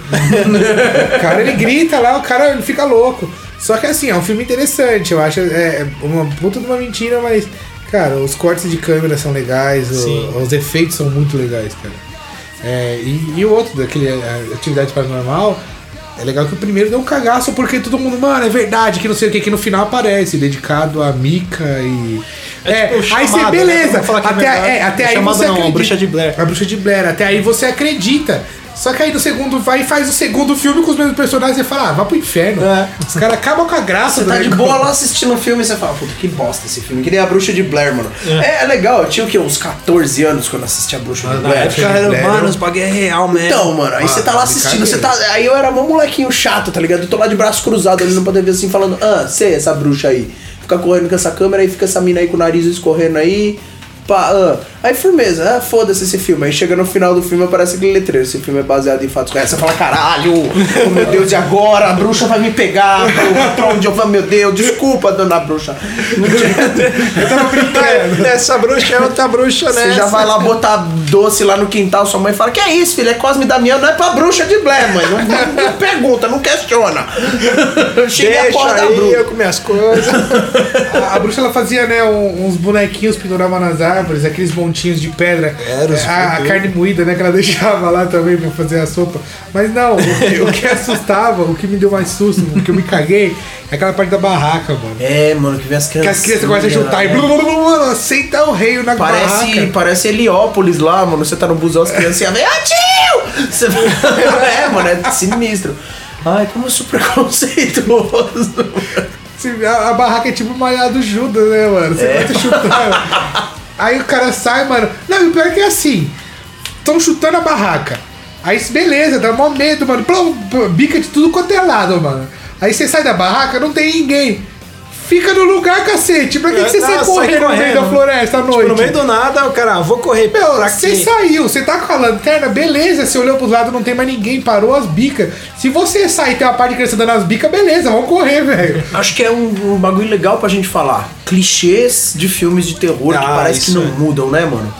o cara, ele grita lá, o cara ele fica louco. Só que assim, é um filme interessante, eu acho, é uma puta de uma mentira, mas, cara, os cortes de câmera são legais, o- os efeitos são muito legais, cara. É, e, e o outro, daquele Atividade Paranormal, é legal que o primeiro deu um cagaço, porque todo mundo, mano, é verdade, que não sei o que, que no final aparece, dedicado a Mika e. É tipo aí você, né? beleza. Vamos falar que é até é, até É aí você não, a acredita. Bruxa de Blair. A bruxa de Blair, até aí você acredita. Só que aí no segundo vai e faz o segundo filme com os mesmos personagens e fala, ah, vai pro inferno. É. Os caras acabam com a graça Você do tá de negócio. boa lá assistindo um filme e você fala, puta, que bosta esse filme. Que nem a Bruxa de Blair, mano. É, é legal, eu tinha o quê? Uns 14 anos quando assisti a Bruxa de Na Blair. época era, mano, os bagulho é real mesmo. Então, mano, aí você tá lá assistindo, você tá. Aí eu era mó molequinho chato, tá ligado? Eu tô lá de braço cruzado olhando pra TV assim, falando, ah, sei, essa bruxa aí. Fica correndo com essa câmera, aí fica essa mina aí com o nariz escorrendo aí. Pá, ah. Aí firmeza, ah, foda-se esse filme. Aí chega no final do filme aparece aquele letreiro. Esse filme é baseado em fatos reais. Você fala, caralho, oh meu Deus, e agora? A bruxa vai me pegar. Pra, onde eu vou? Meu Deus, desculpa, dona bruxa. Não tinha- Eu tava brincando. Essa bruxa é outra bruxa, né? Você já vai lá botar doce lá no quintal, sua mãe fala, que é isso, filho? É Cosme Damião, não é pra bruxa de Blair, mãe. Não, não- não pergunta, não questiona. Cheguei a Deixa porra da aí, bruxa. eu com minhas coisas. A, a bruxa ela fazia, né, uns bonequinhos pendurava nas árvores, aqueles montinhos de pedra. Era os a, a carne moída, né, que ela deixava lá também pra fazer a sopa. Mas não, o que, o que assustava, o que me deu mais susto, o que eu me caguei, é aquela parte da barraca, mano. É, mano, que vem as Que crianças. as crianças começam a chutar e né? blu, blu, blu, blu, aceita o rei na Parece, barraca. parece Heliópolis lá, mano. Você tá no busão, as crianças vêm, ah, tio! Você... é, mano, é sinistro. Ai, como eu sou preconceituoso. A, a barraca é tipo malhado Judas, né, mano? Você começa chutando. Aí o cara sai, mano. Não, e o pior é que é assim. Estão chutando a barraca. Aí beleza, dá mó medo, mano. Plum, bica de tudo quanto é lado, mano. Aí você sai da barraca, não tem ninguém. Fica no lugar, cacete. Pra que, que você Não, sai sai correndo no meio correndo. da floresta à noite? Tipo, no meio do nada, o cara, ah, vou correr Meu, pra você saiu, você tá com a lanterna, beleza, você olhou pros lados, não tem mais ninguém, parou as bicas. Se você sair e tem uma parte de criança dando as bicas, beleza, vamos correr, velho. Acho que é um, um bagulho legal pra gente falar. Clichês de filmes de terror que Ah, parece que não é. mudam, né, mano?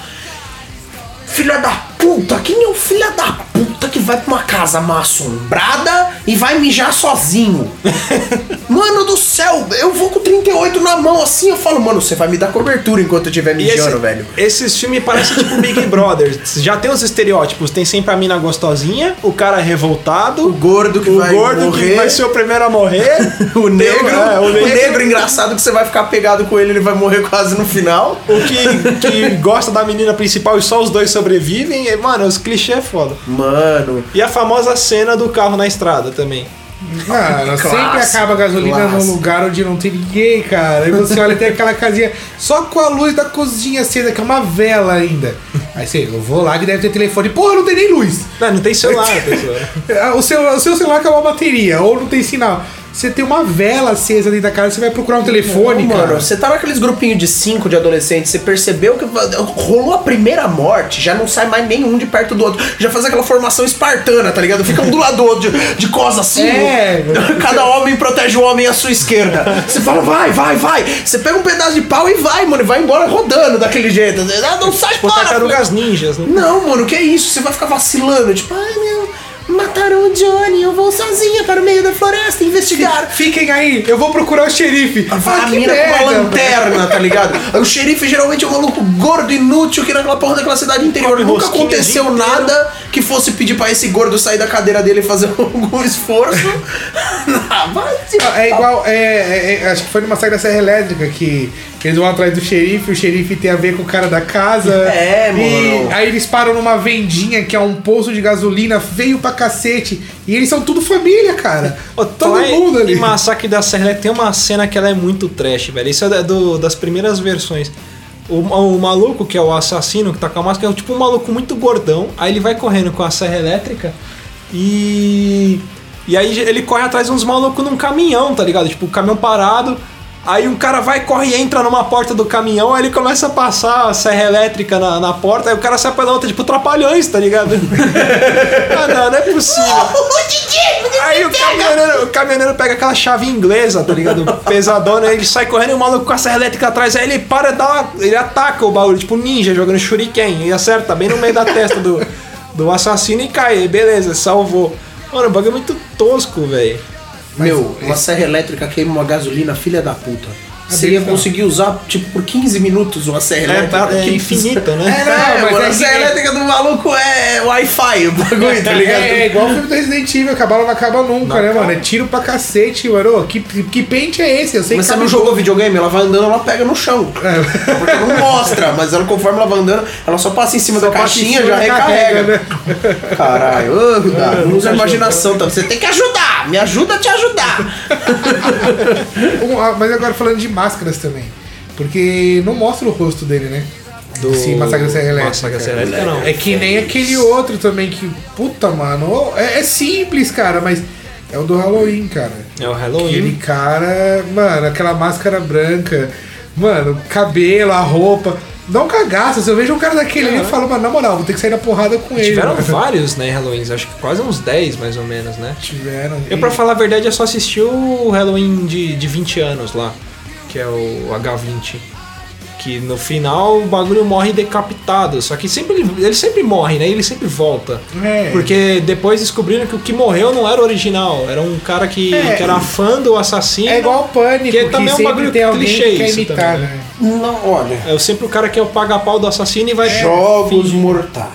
Filha da puta, quem é o filho da puta que vai pra uma casa mal assombrada e vai mijar sozinho? mano do céu, eu vou com 38 na mão assim, eu falo, mano, você vai me dar cobertura enquanto eu estiver E esse- mijando, velho. Esses filmes parecem tipo Big Brother. Já tem os estereótipos. Tem sempre a mina gostosinha, o cara revoltado, O gordo que o vai gordo morrer. que vai ser o primeiro a morrer, O negro, é, o negro engraçado que você vai ficar pegado com ele, ele vai morrer quase no final. o que, que gosta da menina principal e só os dois sobrevivem. E, mano, os clichês é foda. Mano, E a famosa cena do carro na estrada também. Mano, sempre acaba a gasolina num clássico. lugar onde não tem ninguém, cara. Aí você olha tem aquela casinha só com a luz da cozinha acesa, que é uma vela ainda. Aí você, eu vou lá que deve ter telefone. Porra, não tem nem luz. Não, não tem celular, pessoal. O seu, o seu celular acabou a bateria, ou não tem sinal. Você tem uma vela acesa dentro da casa, você vai procurar um telefone, Não, cara. mano, você tá naqueles grupinhos de cinco de adolescentes, você percebeu que rolou a primeira morte, já não sai mais nenhum de perto do outro. Já faz aquela formação espartana, tá ligado? Fica um do lado do outro, de, de costas assim. É. Cada homem protege o homem à sua esquerda. Você fala, vai, vai, vai. Você pega um pedaço de pau e vai, mano, e vai embora rodando daquele jeito. Ah, Não sai Tipo, fora. tartarugas ninjas, né? Não, mano, que é isso? Você vai ficar vacilando, tipo, ai meu, mataram o Johnny, eu vou sozinha para o meio da floresta investigar. Fiquem aí, eu vou procurar o xerife. A Ah, que mina com merda, uma mano. lanterna, tá ligado? O xerife geralmente é um maluco gordo, inútil, que naquela porra daquela cidade interior nunca aconteceu nada que fosse pedir pra esse gordo sair da cadeira dele e fazer algum esforço. Ah, vai se- É igual, é, é- é- acho que foi numa saga da Serra Elétrica que eles vão atrás do xerife, o xerife tem a ver com o cara da casa. É, E mano. aí eles param numa vendinha que é um poço de gasolina feio pra cacete. E eles são tudo família, cara. Ô, Todo mundo ali. Em Massacre da Serra Elétrica tem uma cena que ela é muito trash, velho. Isso é do- das primeiras versões. O, o maluco, que é o assassino, que tá com a máscara, é tipo um maluco muito gordão. Aí ele vai correndo com a serra elétrica e. E aí ele corre atrás de uns malucos num caminhão, tá ligado? Tipo, o caminhão parado. Aí um cara vai, corre e entra numa porta do caminhão, aí ele começa a passar a serra elétrica na, na porta, aí o cara sai pela outra, tipo, trapalhões, tá ligado? ah, não, não é possível. Aí o caminhoneiro, o caminhoneiro pega aquela chave inglesa, tá ligado? Pesadona, aí ele sai correndo e o maluco com a serra elétrica atrás, aí ele para e dá uma, ele ataca o baú, tipo ninja jogando shuriken, e acerta bem no meio da testa do, do assassino e cai, beleza, salvou. Mano, o bagulho é muito tosco, velho. Meu, uma serra elétrica queima uma gasolina, filha da puta. Você bem ia então. conseguir usar, tipo, por 15 minutos uma serra É, elétrica. tá- é É, né? não, É, mas mano, é a que- serra elétrica do maluco é Wi-Fi, o bagulho, tá ligado? É, é igual o filme do Resident Evil, a bala não acaba nunca, Não né, acaba. mano? É tiro pra cacete, mano. Que, que pente é esse? Eu sei Mas que você não jogou videogame, ela vai andando, ela pega no chão. É. Porque não mostra, mas ela, conforme ela vai andando, ela só passa em cima da passa em caixinha cima já e recarrega. né? Caralho, ô, não usa a imaginação, tá? Você tem que ajudar, me ajuda a te ajudar. Ah, Mas agora falando de máscaras também. Porque não mostra o rosto dele, né? Do Sim, Massacre da Serra Elétrica. Massacre da Serra Elétrica, não. É que nem aquele outro também que. Puta, mano. É, é simples, cara, mas é o do Halloween, cara. É o Aquele Halloween. cara, mano, aquela máscara branca, mano, cabelo, a roupa. Dá um cagaço. Se eu vejo um cara daquele ali, eu falo, mano, na moral, vou ter que sair na porrada com ele. Tiveram mano. vários, né, Halloweens, acho que quase uns 10 mais ou menos, né? Tiveram. Eu, pra falar a verdade, eu só assisti o Halloween de, de 20 anos lá, que é o H20. Que no final o bagulho morre decapitado. Só que sempre ele, ele sempre morre, né? Ele sempre volta. É. Porque depois descobriram que o que morreu não era o original. Era um cara que, É. que era fã do assassino. É igual o pânico, Que que, também é um bagulho tem alguém clichê que quer isso imitar, também, né? Não, olha. É sempre o cara que é o paga-pau do assassino e vai. Jogos Mortais.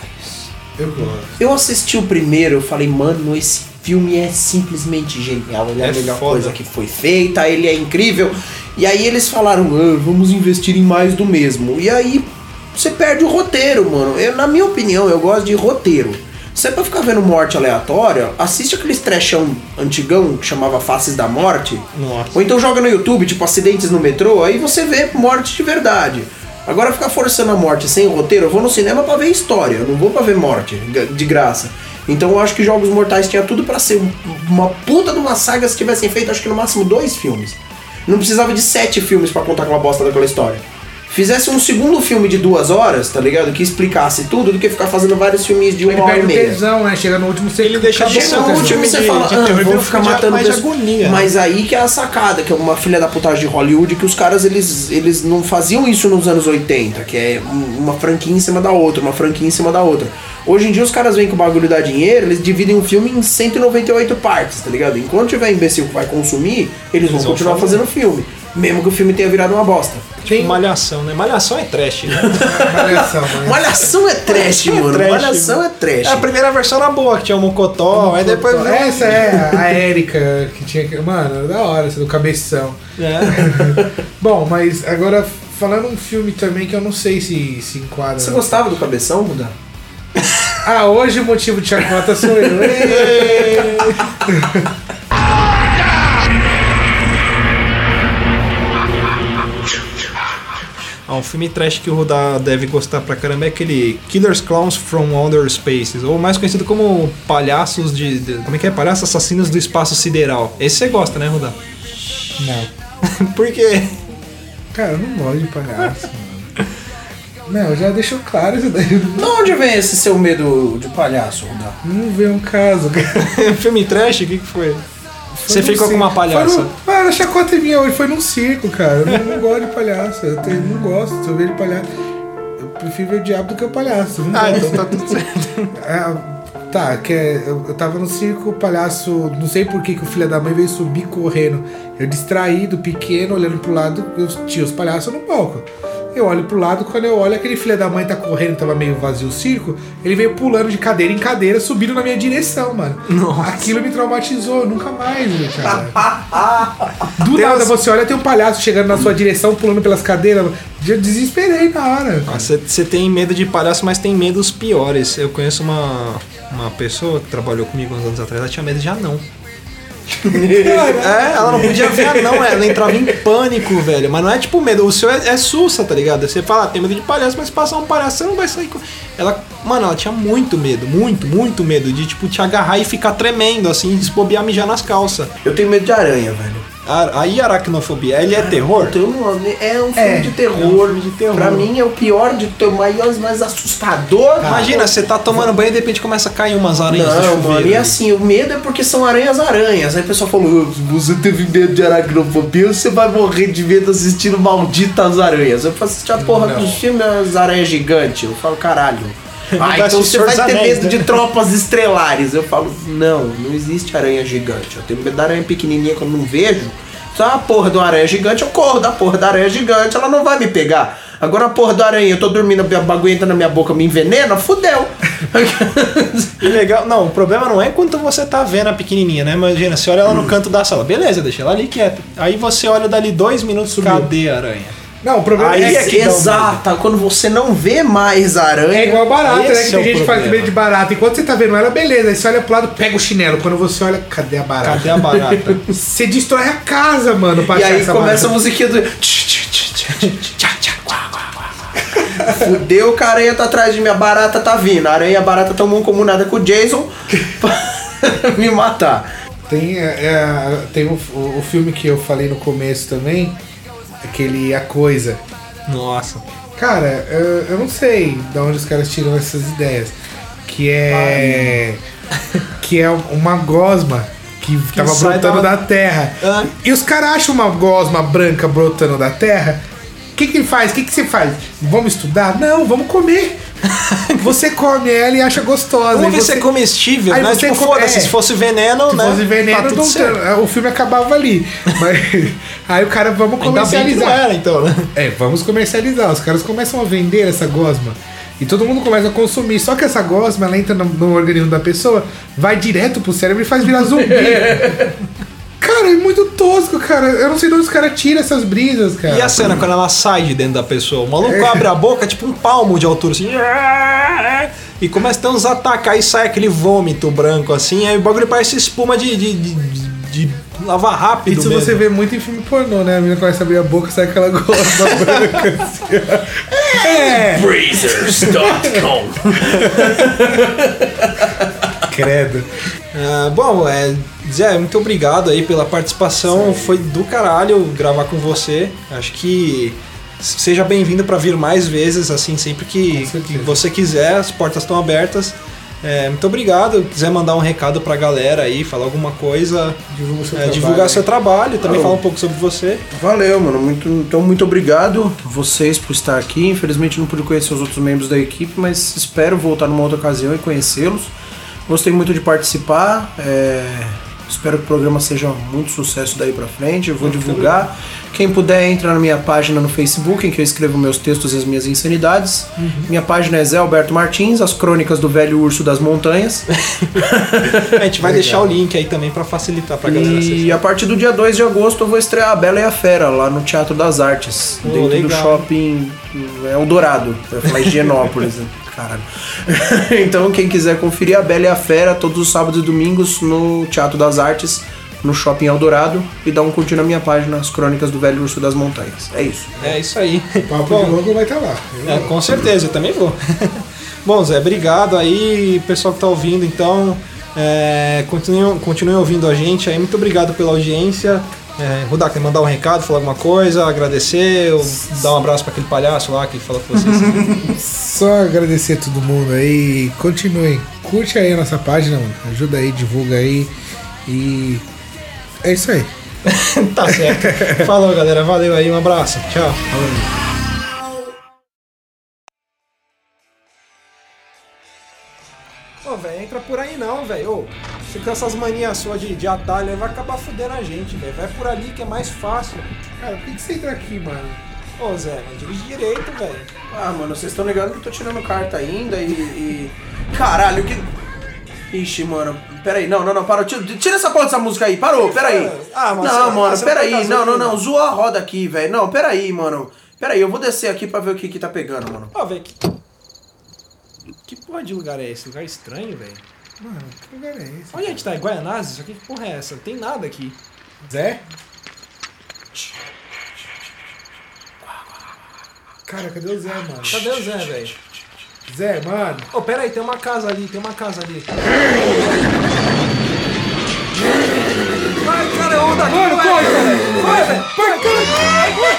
Eu gosto. Eu assisti o primeiro, eu falei, mano, esse filme é simplesmente genial. Ele é, É a melhor foda. coisa que foi feita, ele é incrível. E aí eles falaram, "Ah, vamos investir em mais do mesmo. E aí você perde o roteiro, mano. Eu, na minha opinião, eu gosto de roteiro. Se é pra ficar vendo morte aleatória, assiste aqueles trechão antigão que chamava Faces da Morte. Nossa. Ou então joga no YouTube, tipo acidentes no metrô, aí você vê morte de verdade. Agora ficar forçando a morte sem roteiro, eu vou no cinema pra ver história, eu não vou pra ver morte de graça. Então eu acho que Jogos Mortais tinha tudo pra ser um- uma puta de uma saga se tivessem feito acho que no máximo dois filmes. Não precisava de sete filmes pra contar aquela bosta daquela história. Fizesse um segundo filme de duas horas, tá ligado? Que explicasse tudo, do que ficar fazendo vários filmes de uma Ele hora e perde o meia. tesão, né? Chega no último você Ele deixa de um tesão. no último filme você fala, de ah, terror, vou ficar matando mais pessoas. agonia. Mas aí que é a sacada, que é uma filha da putagem de Hollywood, que os caras eles, eles não faziam isso nos anos 80, que é um- uma franquia em cima da outra, uma franquia em cima da outra. Hoje em dia os caras vêm com o bagulho da dinheiro, eles dividem um filme em 198 partes, tá ligado? Enquanto tiver imbecil que vai consumir, eles, vão vão continuar fazer. fazendo filme. Mesmo que o filme tenha virado uma bosta. Tipo, malhação, né? Malhação é trash, né? Malhação, mas- Malhação é trash, mano. trash, Malhação é trash. É, a primeira versão era boa, que tinha o Mocotó, aí depois... virou- Essa é a Érica que tinha que. Mano, da hora, essa do cabeção. É. Bom, mas agora falando um filme também que eu não sei se se enquadra. Você gostava do cabeção, Buda? Ah, hoje o motivo de chacota sou eu. Ah, um filme trash que o Rudá deve gostar pra caramba é aquele Killers Clowns from Outer Spaces, ou mais conhecido como Palhaços de... de- como é que é? Palhaços Assassinos do Espaço Sideral. Esse você gosta, né, Rudá? Não. Por quê? Cara, eu não gosto de palhaço, mano. Não, já deixou claro isso daí. De onde vem esse seu medo de palhaço, Buda? Não vê um caso, cara. filme trash? O que, que foi? Você ficou com uma circo. palhaça? Foi no... Mano, a chacota é minha hoje foi num circo, cara. Eu não, não gosto de palhaço. Eu tenho- não gosto. Se eu vejo palhaço. Eu prefiro ver o diabo do que o palhaço. Não Ah, gosto. então tá tudo certo. É, tá, que é, eu, eu tava no circo, o palhaço, não sei por que, que o filho da mãe veio subir correndo. Eu distraído, pequeno, olhando pro lado, eu tinha os palhaços no palco. Eu olho pro lado, quando eu olho, aquele filho da mãe tá correndo, tava meio vazio o circo, ele veio pulando de cadeira em cadeira, subindo na minha direção, mano. Nossa. Aquilo me traumatizou, nunca mais, né, cara. Do Tem nada uns- você olha, tem um palhaço chegando na sua direção, pulando pelas cadeiras. Eu desesperei na hora. Você tem medo de palhaço, mas tem medos piores. Eu conheço uma, uma pessoa que trabalhou comigo uns anos atrás, ela tinha medo de anão. É, ela não podia ver anão, ela entrava em pânico, velho. Mas não é tipo medo, o seu é, é sussa, tá ligado? Você fala, ah, tem medo de palhaço, mas se passar um palhaço, você não vai sair com. Ela, mano, ela tinha muito medo, muito, muito medo de, tipo, te agarrar e ficar tremendo, assim, desbobear mijar nas calças. Eu tenho medo de aranha, velho. Aí aracnofobia, ele é terror? Um- é um filme É, de terror. é um filme de terror. Pra mim é o pior de ter maior, mais assustador. Imagina, você tá tomando banho e de repente começa a cair umas aranhas do Não, chuveiro. mano, e assim, o medo é porque são aranhas-aranhas. Aí o pessoal falou: "Ah, se você teve medo de aracnofobia, você vai morrer de medo assistindo Malditas Aranhas. Eu falo, assistir a porra Não. dos filmes as aranhas gigantes. Eu falo, caralho. Ah, então você vai ter medo né? de tropas estrelares. Eu falo, não, não existe aranha gigante. Eu tenho medo da aranha pequenininha que eu não vejo. Só a porra do aranha gigante, eu corro da porra da aranha gigante, ela não vai me pegar. Agora a porra da aranha, eu tô dormindo, a bagulho entra na minha boca, me envenena, fudeu. E legal, não, o problema não é quando você tá vendo a pequenininha, né? Imagina, você olha ela no canto da sala, beleza, deixa ela ali quieta. Aí você olha dali dois minutos, cadê a aranha? Não, o problema Aí é, é que um Exato, quando você não vê mais a aranha. É igual barata, né? Que é tem o gente que faz medo de barata. Enquanto você tá vendo ela, beleza. Aí você olha pro lado, pega o chinelo. Quando você olha, cadê a barata? Cadê a barata? Você destrói a casa, mano, pra E achar aí essa começa a barata. musiquinha do. Fudeu que a aranha tá atrás de mim, a barata tá vindo. A aranha e a barata tão mancomunada com o Jason pra me matar. Tem, é, é, tem o, o filme que eu falei no começo também, aquele A Coisa. Nossa. Cara, eu, eu não sei de onde os caras tiram essas ideias. Que é. que é uma gosma que tava sai brotando da- da terra. Ah. E os caras acham uma gosma branca brotando da terra. O que que faz? O que que você faz? Vamos estudar? Não, vamos comer. Você come ela e acha gostosa. Vamos e ver você... se é comestível, Aí né? você Tipo, come- é. se fosse veneno, Se né? fosse veneno, tá não certo. tem- o filme acabava ali. Mas aí o cara, vamos Ainda que comercializar. era, então, né? É, vamos comercializar. Os caras começam a vender essa gosma. E todo mundo começa a consumir. Só que essa gosma, ela entra no, no organismo da pessoa, vai direto pro cérebro e faz virar zumbi. cara, é muito tosco, cara. Eu não sei de onde os caras tiram essas brisas, cara. E a cena quando ela sai de dentro da pessoa? O maluco abre a boca, tipo um palmo de altura, assim. E começa a ter uns ataques, aí sai aquele vômito branco, assim, aí o bagulho parece espuma de, de, de, de lavar rápido Isso mesmo. você vê muito em filme pornô, né? A menina começa a abrir a boca e sai aquela gosma branca assim. É, Brazers.com credo. Ah, bom, é, Zé, muito obrigado aí pela participação. Foi do caralho gravar com você. Acho que seja bem-vindo para vir mais vezes, assim, sempre que, que você quiser, as portas estão abertas. É, muito obrigado. Quiser mandar um recado pra galera aí, falar alguma coisa, Divulga o seu é, trabalho divulgar seu trabalho, também falar um pouco sobre você. Valeu, mano. Muito, então, muito obrigado vocês por estar aqui. Infelizmente não pude conhecer os outros membros da equipe, mas espero voltar numa outra ocasião e conhecê-los. Gostei muito de participar. é, Espero que o programa seja muito sucesso daí pra frente. Eu vou divulgar. Quem puder, entra na minha página no Facebook, em que eu escrevo meus textos e as minhas insanidades. Minha página é Zé Alberto Martins, as crônicas do velho urso das montanhas. A gente vai deixar o link aí também pra facilitar pra galera acessar. E a partir do dia 2 de agosto eu vou estrear a Bela e a Fera lá no Teatro das Artes, Pô, dentro do legal. shopping é Eldorado, eu ia falar Higienópolis? caralho. então quem quiser conferir a Bela e a Fera todos os sábados e domingos no Teatro das Artes, no shopping Eldorado e dá um curtir na minha página As Crônicas do Velho Urso das Montanhas. É isso. É isso aí. Papo Bom, de louco vai estar lá. Eu- É, com certeza, eu também vou. Bom, Zé, obrigado aí, pessoal que tá ouvindo, então. É, continuem, continuem ouvindo a gente aí, muito obrigado pela audiência. É, Rudá, quer mandar um recado, falar alguma coisa, agradecer, ou dar um abraço pra aquele palhaço lá que falou com vocês. Só agradecer a todo mundo aí. Continuem. Curte aí a nossa página, mano. Ajuda aí, divulga aí. E é isso aí. tá certo. Falou, galera, valeu aí, um abraço, tchau. Ô, velho, entra por aí não, velho. Se com essas manias suas de, de atalho aí, vai acabar fudendo a gente, velho. Vai por ali que é mais fácil. Cara, por que que você entra aqui, mano? Ô, Zé, mas dirige direito, velho. Ah, mano, vocês estão ligando que eu tô tirando carta ainda e. e- Caralho, que. Ixi, mano, peraí, não, não, não, parou. Tira, tira essa porra dessa música aí, parou, peraí. Ah, mas não, você- mano, você não peraí, tá não, não, não, não. zoou a roda aqui, velho. Não, peraí, mano. Peraí, eu vou descer aqui pra ver o que que tá pegando, mano. Ó, velho, que... Que porra de lugar é esse? Lugar estranho, velho. Mano, que lugar é esse? Onde a gente tá? Em Guaianazes? Que porra é essa? Não tem nada aqui. Zé? Cara, cadê o Zé, mano? Cadê o Zé, velho? Zé, mano. Ô, pera aí, tem uma casa ali, tem uma casa ali. Vai, cara, onda aqui, Mano, vai, corre, velho. Vai, velho. Vai, cara.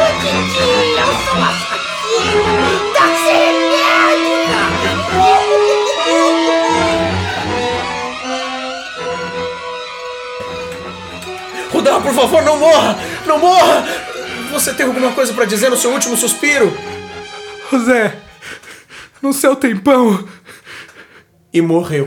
Eu sou assassino da! Rudá, por favor, não morra! Não morra! Você tem alguma coisa pra dizer no seu último suspiro? Zé, no seu tempão. E morreu.